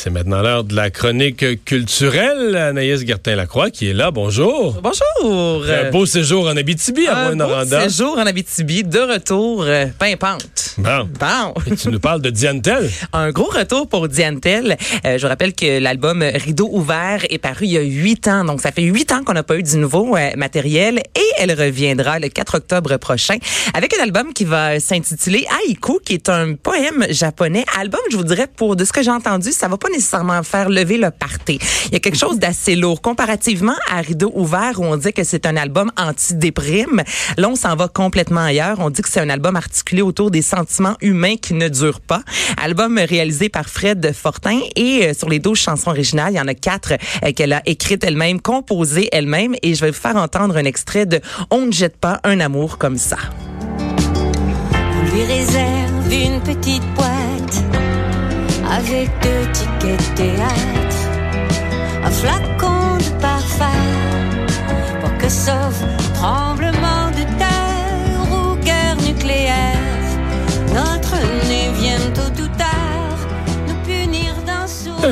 C'est maintenant l'heure de la chronique culturelle. Anaïs Gertin-Lacroix qui est là. Bonjour. Bonjour. Un beau séjour en Abitibi à Un beau Noranda. séjour en Abitibi, de retour, euh, pimpante. Bon. Bon. Et tu nous parles de Diane Tell. Un gros retour pour Diane Tell. Euh, je rappelle que l'album Rideau ouvert est paru il y a huit ans. Donc, ça fait huit ans qu'on n'a pas eu du nouveau euh, matériel et elle reviendra le 4 octobre prochain avec un album qui va s'intituler Haïku, qui est un poème japonais. Album, je vous dirais, pour de ce que j'ai entendu, ça va pas nécessairement faire lever le party. Il y a quelque chose d'assez lourd. Comparativement à Rideau ouvert, où on dit que c'est un album anti-déprime, là, on s'en va complètement ailleurs. On dit que c'est un album articulé autour des sentiments humains qui ne durent pas. Album réalisé par Fred Fortin et euh, sur les 12 chansons originales, il y en a quatre euh, qu'elle a écrites elle-même, composées elle-même et je vais vous faire entendre un extrait de On ne jette pas un amour comme ça.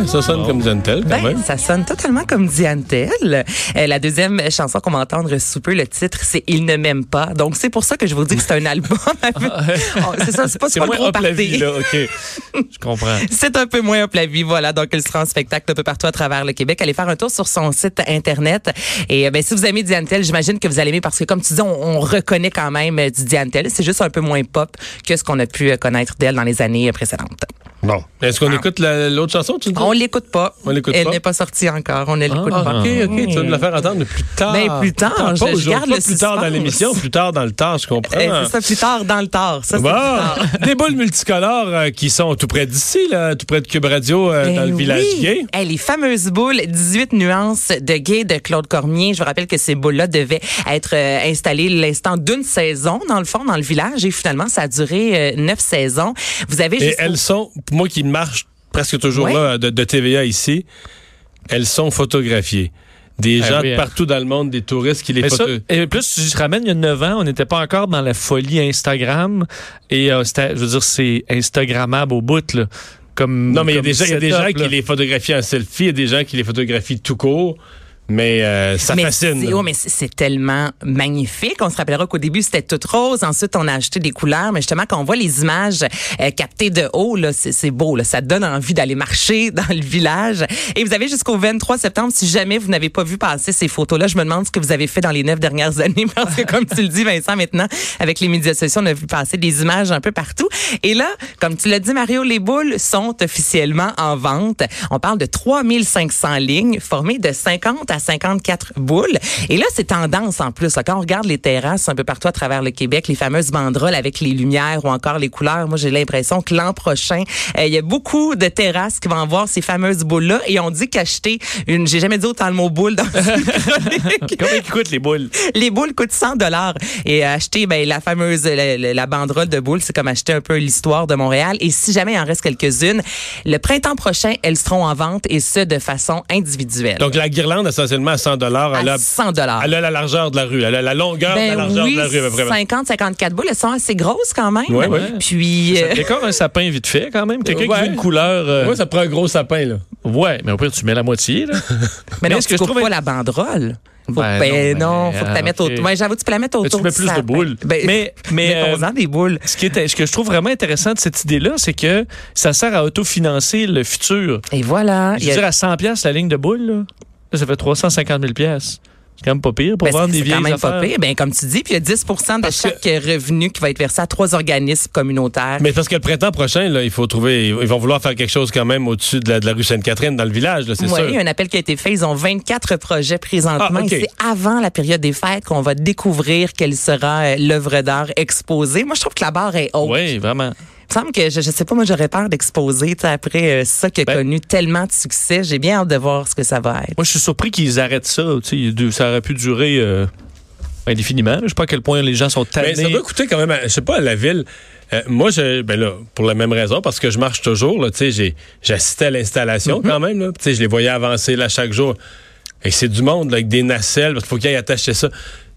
Ça sonne comme Diane Tell, quand Ben, même. ça sonne totalement comme Diane Tell. Euh, la deuxième chanson qu'on va entendre sous peu, le titre, c'est Il ne m'aime pas. Donc, c'est pour ça que je vous dis que c'est un album. Oh, c'est ça, c'est pas, Ah, C'est pas moins hop la vie, là. OK. Je comprends. C'est un peu moins up la vie, voilà. Donc, elle sera en spectacle un peu partout à travers le Québec. Allez faire un tour sur son site Internet. Et euh, ben, si vous aimez Diane Tell, j'imagine que vous allez aimer parce que, comme tu dis, on, on reconnaît quand même euh, du Diane Tell. C'est juste un peu moins pop que ce qu'on a pu euh, connaître d'elle dans les années précédentes. Bon. Est-ce qu'on écoute la- l'autre chanson, tu dis? On l'écoute pas. On l'écoute Elle pas? n'est pas sortie encore. On ne l'écoute Ah, pas. OK, OK. Tu vas me la faire entendre plus tard. Ben, plus tard, Pas je- garde pas le plus tard dans l'émission, plus tard dans le temps, je comprends. Eh, c'est ça, plus tard dans le tard. Ça, c'est Bon, plus tard. des boules multicolores euh, qui sont tout près d'ici, là, tout près de Cube Radio, euh, dans Ben le village gay. Eh, les fameuses boules 18 nuances de gay de Claude Cormier. Je vous rappelle que ces boules-là devaient être euh, installées l'instant d'une saison, dans le fond, dans le village. Et finalement, ça a duré neuf saisons. Vous avez Et elles sont, moi qui marche presque toujours là de, de TVA ici, elles sont photographiées. Des Ah gens oui, de hein. partout dans le monde, des touristes qui les Mais ça, photo- et plus, je te ramène il y a 9 ans, on n'était pas encore dans la folie Instagram. Et euh, je veux dire, c'est Instagrammable au bout, là. Comme, Non, mais il y a des gens, il y a des setup, gens qui les photographient en selfie, il y a des gens qui les photographient tout court. Mais euh, ça mais fascine. c'est- là. oh, mais c'est tellement magnifique. On se rappellera qu'au début, c'était tout rose. Ensuite, on a ajouté des couleurs. Mais justement, quand on voit les images euh, captées de haut, là, c'est c'est beau. Là. Ça donne envie d'aller marcher dans le village. Et vous avez jusqu'au 23 septembre. Si jamais vous n'avez pas vu passer ces photos-là, je me demande ce que vous avez fait dans les neuf dernières années. Parce que, comme tu le dis, Vincent, maintenant, avec les médias sociaux, on a vu passer des images un peu partout. Et là, comme tu l'as dit, Mario, les boules sont officiellement en vente. On parle de 3500 lignes formées de 50 à 54 boules. Et là, c'est tendance en plus. Quand on regarde les terrasses un peu partout à travers le Québec, les fameuses banderoles avec les lumières ou encore les couleurs, moi, j'ai l'impression que l'an prochain, euh, il y a beaucoup de terrasses qui vont avoir ces fameuses boules-là. Et on dit qu'acheter une, j'ai jamais dit autant le mot boule dans. Combien coûtent les boules? Les boules coûtent 100 dollars et euh, acheter ben, la fameuse la, la- banderole de boules, c'est comme acheter un peu l'histoire de Montréal. Et si jamais il en reste quelques-unes, le printemps prochain, elles seront en vente et ce de façon individuelle. Donc, la guirlande, essentiellement, à 100 Elle à a, 100 dollars. elle a la largeur de la rue. Elle a la longueur de la Ben largeur oui, de la rue, à peu près. 50, 54 boules, elles sont assez grosses quand même. Ouais, ouais. Puis, euh, décore un sapin vite fait, quand même. Quelqu'un Ouais. qui veut une couleur. euh, Moi, ça prend un gros sapin, là. ouais, mais au pire, tu mets la moitié, là. mais non, ce tu que je coupes trouve- pas la banderole. Faut, Ben ben, non, non, mais, faut que tu ah, la mettes ok. autour. Ouais, j'avoue, tu peux la mettre Mais autour tu mets plus de boules. Ben, mais, mais, euh, des boules. ce, qui est, ce que je trouve vraiment intéressant de cette idée-là, c'est que ça sert à autofinancer le futur. Et voilà. Je veux a- dire, à 100 pièces la ligne de boules, là, là, ça fait 350 000 pièces. C'est quand même pas pire pour Ben, vendre des c'est quand vieilles même pas pire. Ben, comme tu dis, puis il y a 10% de Parce chaque revenu qui va être versé à trois organismes communautaires. Mais parce que le printemps prochain, là, il faut trouver. Ils vont vouloir faire quelque chose quand même au-dessus de la, de la rue Sainte-Catherine, dans le village, c'est Oui, sûr. il y a un appel qui a été fait. Ils ont 24 projets présentement. Ah. Et c'est avant la période des fêtes qu'on va découvrir quelle sera euh, l'œuvre d'art exposée. Moi, je trouve que la barre est haute. Oui, vraiment. Il me semble que, je, je sais pas, moi, j'aurais peur d'exposer, tu sais, après euh, ça qui a Ben- connu tellement de succès. J'ai bien hâte de voir ce que ça va être. Moi, je suis surpris qu'ils arrêtent ça. Tu sais, de- ça aurait pu durer euh, indéfiniment. Je sais pas à quel point les gens sont tannés. Mais ça doit coûter quand même, à- je sais pas, à la ville. Euh, moi, je, ben là, pour la même raison, parce que je marche toujours, là, tu sais, j'ai, j'assistais à l'installation Mm-hmm. quand même, là. Tu sais, je les voyais avancer, là, chaque jour. Et c'est du monde, là, avec des nacelles, parce qu'il faut qu'ils aillent attacher ça.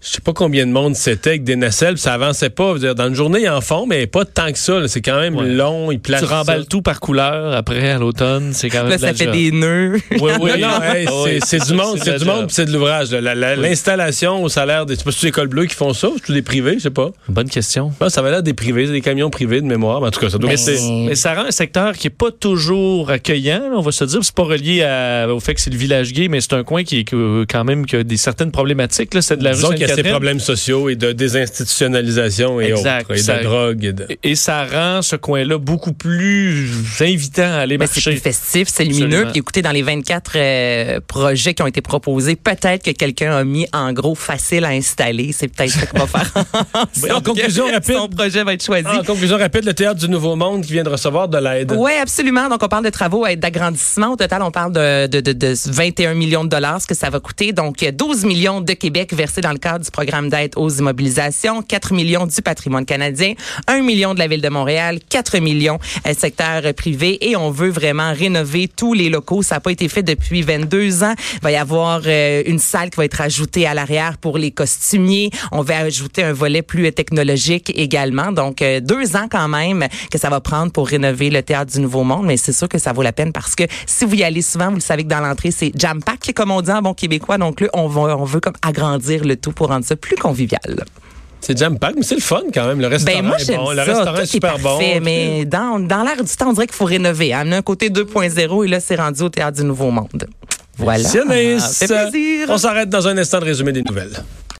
Je sais pas combien de monde c'était avec des nacelles, puis ça avançait pas. Je dans une journée, ils en font, mais pas tant que ça, là. C'est quand même Ouais. long, ils placent tu remballes ça. tout par couleur après à l'automne. C'est quand même Là, de la ça fait job. des nœuds. Oui, oui. Hey, Oui, c'est, c'est du monde, c'est c'est du job. monde, puis c'est de l'ouvrage. L'installation au salaire des. C'est pas les écoles bleues qui font ça, ou c'est tous des privés, je sais pas. Bonne question. Ça va l'air des privés, c'est des camions privés de mémoire. mais En tout cas, ça doit Mais, c'est- mais ça rend un secteur qui est pas toujours accueillant, là, on va se dire. C'est pas relié à- au fait que c'est le village gay, mais c'est un coin qui est que- quand même qui a des certaines problématiques. là. C'est de la rue Ces Sainte-Catherine. problèmes sociaux et de désinstitutionnalisation et Exact. autres, et Ça- de drogue. Et de... Et ça rend ce coin-là beaucoup plus invitant à aller Ben, c'est marcher. plus festif, c'est lumineux. Puis écoutez, dans les 24 euh, projets qui ont été proposés, peut-être que quelqu'un a mis en gros facile à installer. C'est peut-être ça qu'on va faire. En conclusion rapide. Son projet va être choisi. En conclusion rapide, le Théâtre du Nouveau Monde qui vient de recevoir de l'aide. Oui, absolument. Donc, on parle de travaux et d'agrandissement. Au total, on parle de, de, de, de 21 millions de dollars, ce que ça va coûter. Donc, 12 millions de Québec versés dans le cadre du programme d'aide aux immobilisations, 4 millions du patrimoine canadien, 1 million de la Ville de Montréal, 4 millions euh, secteur privé. Et on veut vraiment rénover tous les locaux. Ça n'a pas été fait depuis 22 ans. Il va y avoir euh, une salle qui va être ajoutée à l'arrière pour les costumiers. On va ajouter un volet plus technologique également. Donc, euh, deux ans quand même que ça va prendre pour rénover le Théâtre du Nouveau Monde. Mais c'est sûr que ça vaut la peine parce que si vous y allez souvent, vous le savez que dans l'entrée, c'est jam-pack, comme on dit en bon québécois. Donc là, on, va, on veut comme agrandir le tout pour rendre ça plus convivial. C'est jam pack, mais c'est le fun quand même. Le restaurant Ben moi est bon. Le restaurant tout est super bon. parfait, mais dans dans l'air du temps, on dirait qu'il faut rénover. Amener un côté 2.0 et là c'est rendu au théâtre du Nouveau Monde. Voilà. Fait plaisir. On s'arrête dans un instant de résumé des nouvelles.